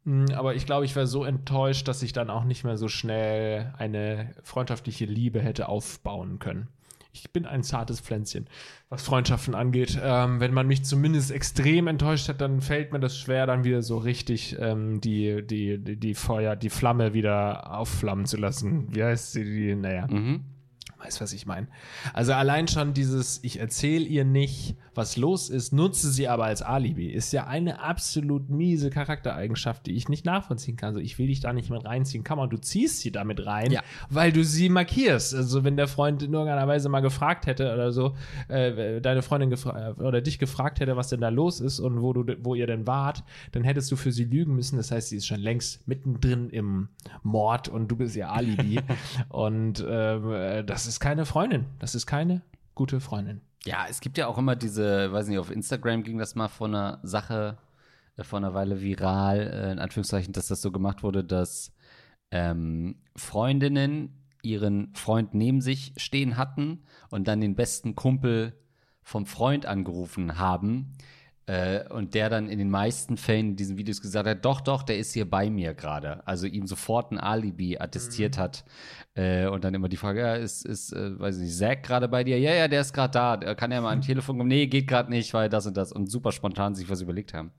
S1: Hm, aber ich glaube, ich wäre so enttäuscht, dass ich dann auch nicht mehr so schnell eine freundschaftliche Liebe hätte aufbauen können. Ich bin ein zartes Pflänzchen, was Freundschaften angeht. Ähm, wenn man mich zumindest extrem enttäuscht hat, dann fällt mir das schwer, dann wieder so richtig ähm, die, die, die, die Feuer, die Flamme wieder aufflammen zu lassen. Wie heißt sie? Die, naja. Mhm. Weißt, was ich meine? Also allein schon dieses, ich erzähle ihr nicht, was los ist, nutze sie aber als Alibi, ist ja eine absolut miese Charaktereigenschaft, die ich nicht nachvollziehen kann. Also ich will dich da nicht mit reinziehen. Kann man, du ziehst sie damit rein, ja. weil du sie markierst. Also wenn der Freund in irgendeiner Weise mal gefragt hätte oder so, äh, deine Freundin oder dich gefragt hätte, was denn da los ist und wo, du, wo ihr denn wart, dann hättest du für sie lügen müssen. Das heißt, sie ist schon längst mittendrin im Mord und du bist ihr Alibi. und äh, das ist keine Freundin. Das ist keine gute Freundin.
S2: Ja, es gibt ja auch immer diese, weiß nicht, auf Instagram ging das mal von einer Sache äh, vor einer Weile viral, äh, in Anführungszeichen, dass das so gemacht wurde, dass ähm, Freundinnen ihren Freund neben sich stehen hatten und dann den besten Kumpel vom Freund angerufen haben. Äh, und der dann in den meisten Fällen in diesen Videos gesagt hat, doch, doch, der ist hier bei mir gerade. Also ihm sofort ein Alibi attestiert mhm. hat, äh, und dann immer die Frage, ja, ist, ist äh, weiß ich nicht, Zack gerade bei dir? Ja, ja, der ist gerade da. Kann er mal am Telefon kommen? Nee, geht gerade nicht, weil das und das. Und super spontan sich was überlegt haben.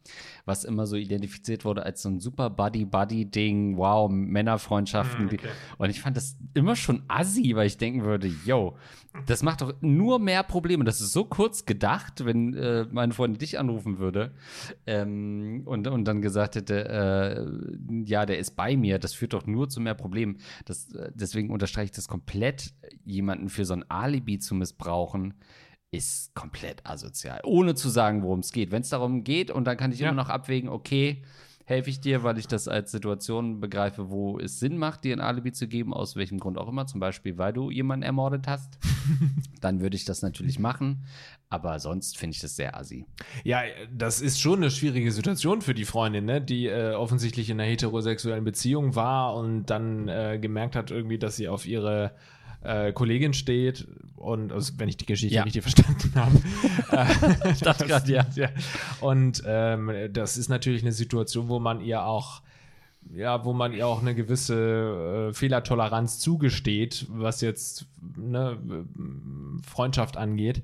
S2: Was immer so identifiziert wurde als so ein super Buddy-Buddy-Ding. Wow, Männerfreundschaften. Mhm, okay. Und ich fand das immer schon assi, weil ich denken würde, yo, das macht doch nur mehr Probleme. Das ist so kurz gedacht, wenn äh, meine Freundin dich anrufen würde ähm, und, und dann gesagt hätte, äh, ja, der ist bei mir. Das führt doch nur zu mehr Problemen. Das, äh, deswegen deswegen unterstreiche ich das komplett, jemanden für so ein Alibi zu missbrauchen, ist komplett asozial. Ohne zu sagen, worum es geht. Wenn es darum geht, und dann kann ich ja. immer noch abwägen, okay, helfe ich dir, weil ich das als Situation begreife, wo es Sinn macht, dir ein Alibi zu geben, aus welchem Grund auch immer, zum Beispiel, weil du jemanden ermordet hast, dann würde ich das natürlich machen. Aber sonst finde ich das sehr assi.
S1: Ja, das ist schon eine schwierige Situation für die Freundin, ne? die äh, offensichtlich in einer heterosexuellen Beziehung war und dann äh, gemerkt hat, irgendwie, dass sie auf ihre äh, Kollegin steht und also, wenn ich die Geschichte ja. richtig verstanden habe. äh, dachte gerade, ja. ja. Und ähm, das ist natürlich eine Situation, wo man ihr auch ja, wo man ihr auch eine gewisse äh, Fehlertoleranz zugesteht, was jetzt ne, Freundschaft angeht.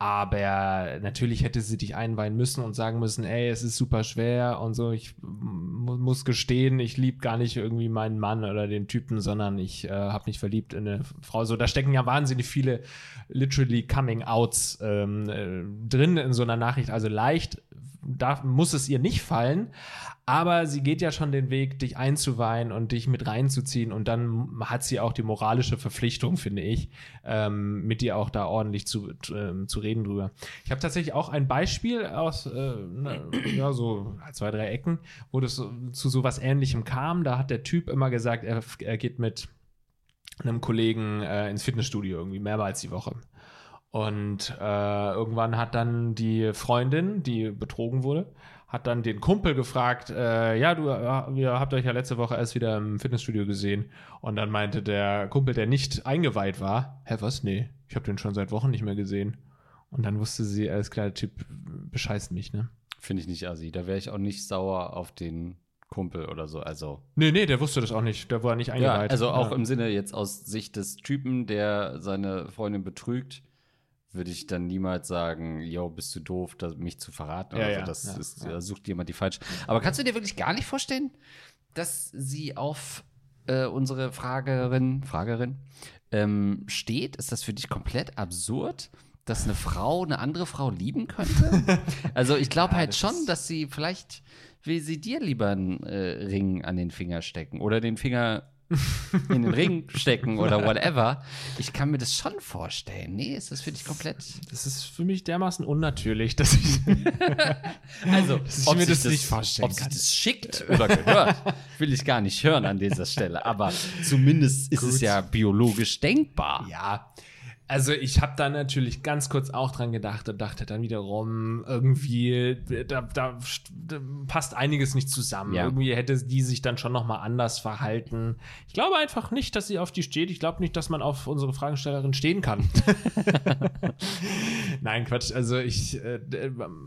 S1: Aber natürlich hätte sie dich einweihen müssen und sagen müssen, ey, es ist super schwer und so. Ich muss gestehen, ich liebe gar nicht irgendwie meinen Mann oder den Typen, sondern ich äh, habe mich verliebt in eine Frau. So, da stecken ja wahnsinnig viele literally Coming Outs ähm, äh, drin in so einer Nachricht. Also leicht darf, muss es ihr nicht fallen, aber sie geht ja schon den Weg, dich einzuweihen und dich mit reinzuziehen und dann hat sie auch die moralische Verpflichtung, finde ich, ähm, mit dir auch da ordentlich zu, äh, zu reden drüber. Ich habe tatsächlich auch ein Beispiel aus äh, ne, ja, so zwei, drei Ecken, wo das so, zu sowas ähnlichem kam. Da hat der Typ immer gesagt, er, er geht mit einem Kollegen äh, ins Fitnessstudio irgendwie mehrmals die Woche. Und äh, irgendwann hat dann die Freundin, die betrogen wurde, hat dann den Kumpel gefragt, äh, ja, du, äh, ihr habt euch ja letzte Woche erst wieder im Fitnessstudio gesehen. Und dann meinte der Kumpel, der nicht eingeweiht war, hä, was? Nee, ich habe den schon seit Wochen nicht mehr gesehen. Und dann wusste sie, alles klar, der Typ bescheißt mich, ne?
S2: Finde ich nicht assi. Da wäre ich auch nicht sauer auf den Kumpel oder so. Also.
S1: Nee, nee, der wusste das auch nicht. Der war nicht eingeweiht.
S2: Ja, also auch ja. im Sinne jetzt aus Sicht des Typen, der seine Freundin betrügt würde ich dann niemals sagen, yo, bist du doof, das, mich zu verraten. Ja, also, das ja, ist, ja. sucht jemand die falsche. Aber kannst du dir wirklich gar nicht vorstellen, dass sie auf äh, unsere Fragerin, Fragerin ähm, steht? Ist das für dich komplett absurd? Dass eine Frau eine andere Frau lieben könnte? also ich glaube halt schon, dass sie vielleicht will sie dir lieber einen äh, Ring an den Finger stecken oder den Finger in den Ring stecken oder whatever. Ich kann mir das schon vorstellen. Nee, ist das für dich komplett.
S1: Das ist für mich dermaßen unnatürlich, dass ich.
S2: also, dass ich mir das, das, nicht vorstellen ob kann. Ob sich das schickt oder gehört, will ich gar nicht hören an dieser Stelle. Aber zumindest ist Gut. es ja biologisch denkbar.
S1: Ja. Also ich habe da natürlich ganz kurz auch dran gedacht und dachte dann wiederum, irgendwie, da, da, da passt einiges nicht zusammen. Ja. Irgendwie hätte die sich dann schon nochmal anders verhalten. Ich glaube einfach nicht, dass sie auf die steht. Ich glaube nicht, dass man auf unsere Fragestellerin stehen kann. Nein, Quatsch. Also ich, äh,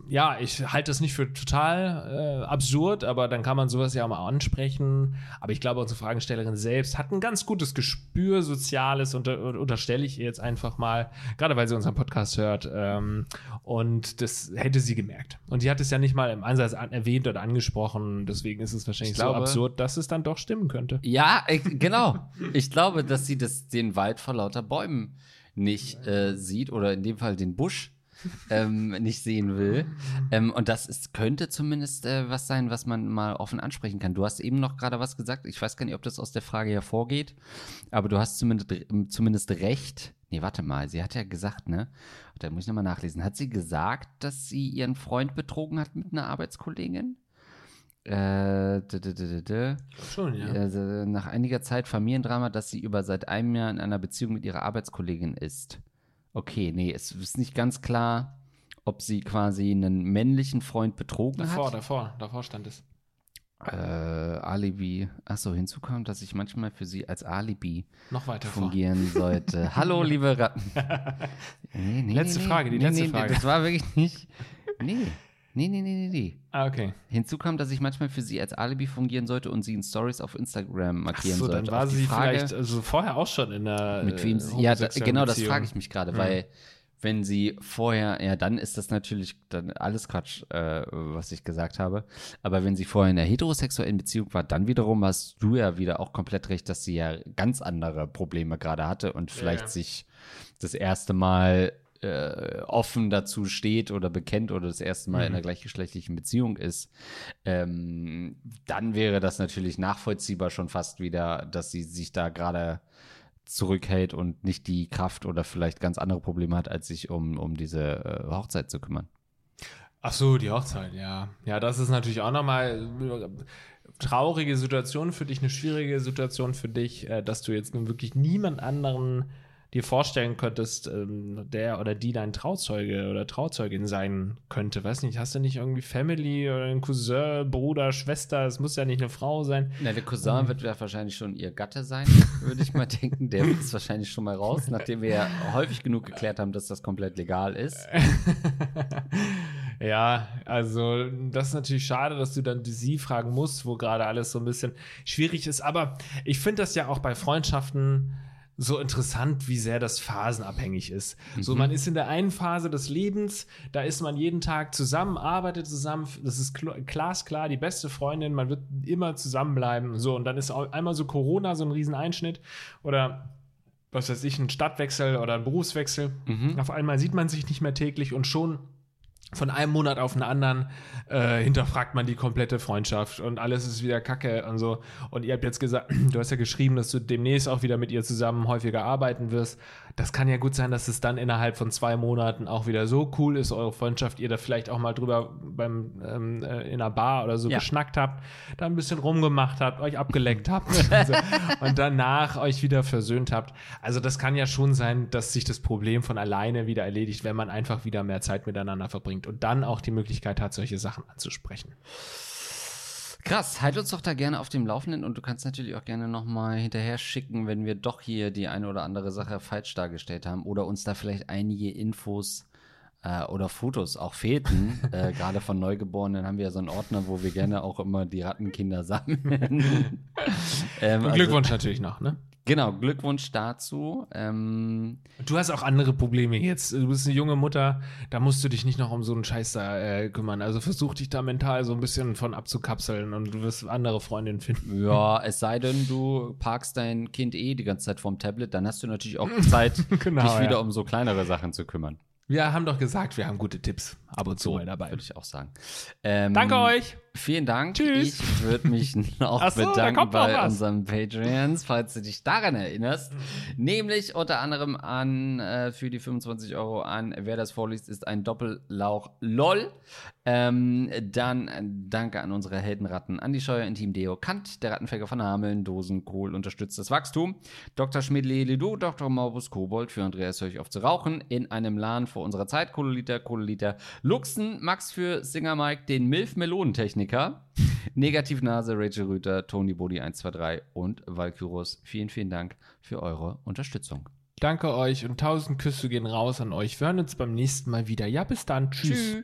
S1: ja, ich halte das nicht für total äh, absurd, aber dann kann man sowas ja auch mal ansprechen. Aber ich glaube, unsere Fragestellerin selbst hat ein ganz gutes Gespür, soziales, unter, unterstelle ich ihr jetzt einfach einfach mal, gerade weil sie unseren Podcast hört. Ähm, und das hätte sie gemerkt. Und sie hat es ja nicht mal im Einsatz an, erwähnt oder angesprochen. Deswegen ist es wahrscheinlich glaube, so absurd, dass es dann doch stimmen könnte.
S2: Ja, ich, genau. ich glaube, dass sie das, den Wald vor lauter Bäumen nicht äh, sieht oder in dem Fall den Busch ähm, nicht sehen will. Ähm, und das ist, könnte zumindest äh, was sein, was man mal offen ansprechen kann. Du hast eben noch gerade was gesagt. Ich weiß gar nicht, ob das aus der Frage hervorgeht, aber du hast zumindest, zumindest recht. Nee, warte mal, sie hat ja gesagt, ne? Da muss ich nochmal nachlesen. Hat sie gesagt, dass sie ihren Freund betrogen hat mit einer Arbeitskollegin? Äh, Schon, ja. Also nach einiger Zeit Familiendrama, dass sie über seit einem Jahr in einer Beziehung mit ihrer Arbeitskollegin ist. Okay, nee, es ist nicht ganz klar, ob sie quasi einen männlichen Freund betrogen
S1: davor,
S2: hat.
S1: Davor, davor, davor stand es.
S2: Äh, Alibi. Achso, hinzu kommt, dass ich manchmal für sie als Alibi
S1: Noch weiter
S2: fungieren vor. sollte. Hallo, liebe Ratten.
S1: Nee, nee, letzte nee, Frage, die letzte Frage.
S2: Das war wirklich nicht. Nee. Nee, nee, nee, nee, nee.
S1: Ah, okay.
S2: Hinzu kam, dass ich manchmal für sie als Alibi fungieren sollte und sie in Stories auf Instagram markieren Ach so, sollte.
S1: dann war sie Frage, vielleicht also vorher auch schon in der
S2: Mit wem sie, Ja, da, genau, das frage ich mich gerade, mhm. weil wenn sie vorher, ja, dann ist das natürlich dann alles Quatsch, äh, was ich gesagt habe. Aber wenn sie vorher in einer heterosexuellen Beziehung war, dann wiederum hast du ja wieder auch komplett recht, dass sie ja ganz andere Probleme gerade hatte und vielleicht ja. sich das erste Mal äh, offen dazu steht oder bekennt oder das erste Mal mhm. in einer gleichgeschlechtlichen Beziehung ist, ähm, dann wäre das natürlich nachvollziehbar schon fast wieder, dass sie sich da gerade zurückhält und nicht die Kraft oder vielleicht ganz andere Probleme hat, als sich um, um diese äh, Hochzeit zu kümmern.
S1: Ach so, die Hochzeit, ja. Ja, das ist natürlich auch nochmal äh, traurige Situation für dich, eine schwierige Situation für dich, äh, dass du jetzt nun wirklich niemand anderen dir vorstellen könntest, ähm, der oder die dein Trauzeuge oder Trauzeugin sein könnte. Weiß nicht, hast du nicht irgendwie Family oder einen Cousin, Bruder, Schwester? Es muss ja nicht eine Frau sein.
S2: Na, der Cousin um, wird ja wahrscheinlich schon ihr Gatte sein, würde ich mal denken. Der ist wahrscheinlich schon mal raus, nachdem wir ja häufig genug geklärt haben, dass das komplett legal ist.
S1: Ja, also das ist natürlich schade, dass du dann die sie fragen musst, wo gerade alles so ein bisschen schwierig ist. Aber ich finde das ja auch bei Freundschaften so interessant, wie sehr das phasenabhängig ist. Mhm. So, man ist in der einen Phase des Lebens, da ist man jeden Tag zusammen, arbeitet zusammen, das ist glasklar, die beste Freundin, man wird immer zusammenbleiben. So, und dann ist einmal so Corona so ein Rieseneinschnitt oder was weiß ich, ein Stadtwechsel oder ein Berufswechsel. Mhm. Auf einmal sieht man sich nicht mehr täglich und schon von einem Monat auf den anderen äh, hinterfragt man die komplette Freundschaft und alles ist wieder Kacke und so. Und ihr habt jetzt gesagt, du hast ja geschrieben, dass du demnächst auch wieder mit ihr zusammen häufiger arbeiten wirst das kann ja gut sein, dass es dann innerhalb von zwei Monaten auch wieder so cool ist, eure Freundschaft, ihr da vielleicht auch mal drüber beim ähm, äh, in einer Bar oder so ja. geschnackt habt, da ein bisschen rumgemacht habt, euch abgeleckt habt also, und danach euch wieder versöhnt habt. Also das kann ja schon sein, dass sich das Problem von alleine wieder erledigt, wenn man einfach wieder mehr Zeit miteinander verbringt und dann auch die Möglichkeit hat, solche Sachen anzusprechen.
S2: Krass, halt uns doch da gerne auf dem Laufenden und du kannst natürlich auch gerne nochmal hinterher schicken, wenn wir doch hier die eine oder andere Sache falsch dargestellt haben oder uns da vielleicht einige Infos äh, oder Fotos auch fehlten. äh, Gerade von Neugeborenen haben wir ja so einen Ordner, wo wir gerne auch immer die Rattenkinder sammeln.
S1: ähm, Glückwunsch also, natürlich noch, ne?
S2: Genau, Glückwunsch dazu. Ähm,
S1: du hast auch andere Probleme jetzt. Du bist eine junge Mutter, da musst du dich nicht noch um so einen Scheiß da äh, kümmern. Also versuch dich da mental so ein bisschen von abzukapseln und du wirst andere Freundinnen finden.
S2: Ja, es sei denn, du parkst dein Kind eh die ganze Zeit vorm Tablet, dann hast du natürlich auch Zeit, genau, dich wieder ja. um so kleinere Sachen zu kümmern.
S1: Wir haben doch gesagt, wir haben gute Tipps ab und zu so, mal dabei.
S2: Würde ich auch sagen.
S1: Ähm, Danke euch.
S2: Vielen Dank. Tschüss. Ich würde mich noch so, bedanken bei unseren Patreons, falls du dich daran erinnerst. Nämlich unter anderem an, äh, für die 25 Euro an, wer das vorliest, ist ein Doppellauch LOL. Ähm, dann äh, danke an unsere Heldenratten, an die Scheuer in Team Deo Kant, der Rattenfänger von Hameln, Dosenkohl unterstützt das Wachstum, Dr. Schmidli Lidu, Dr. Morbus Kobold, für Andreas höre ich auf zu rauchen, in einem Laden vor unserer Zeit, Kololiter, Kololiter, Luxen, Max für Singer Mike, den Milf Melonentechniker, Negativnase, Rachel Rüter, Tony Body 123 und Valkyros. Vielen, vielen Dank für eure Unterstützung.
S1: Danke euch und tausend Küsse gehen raus an euch. Wir hören uns beim nächsten Mal wieder. Ja, bis dann. Tschüss. Tschüss.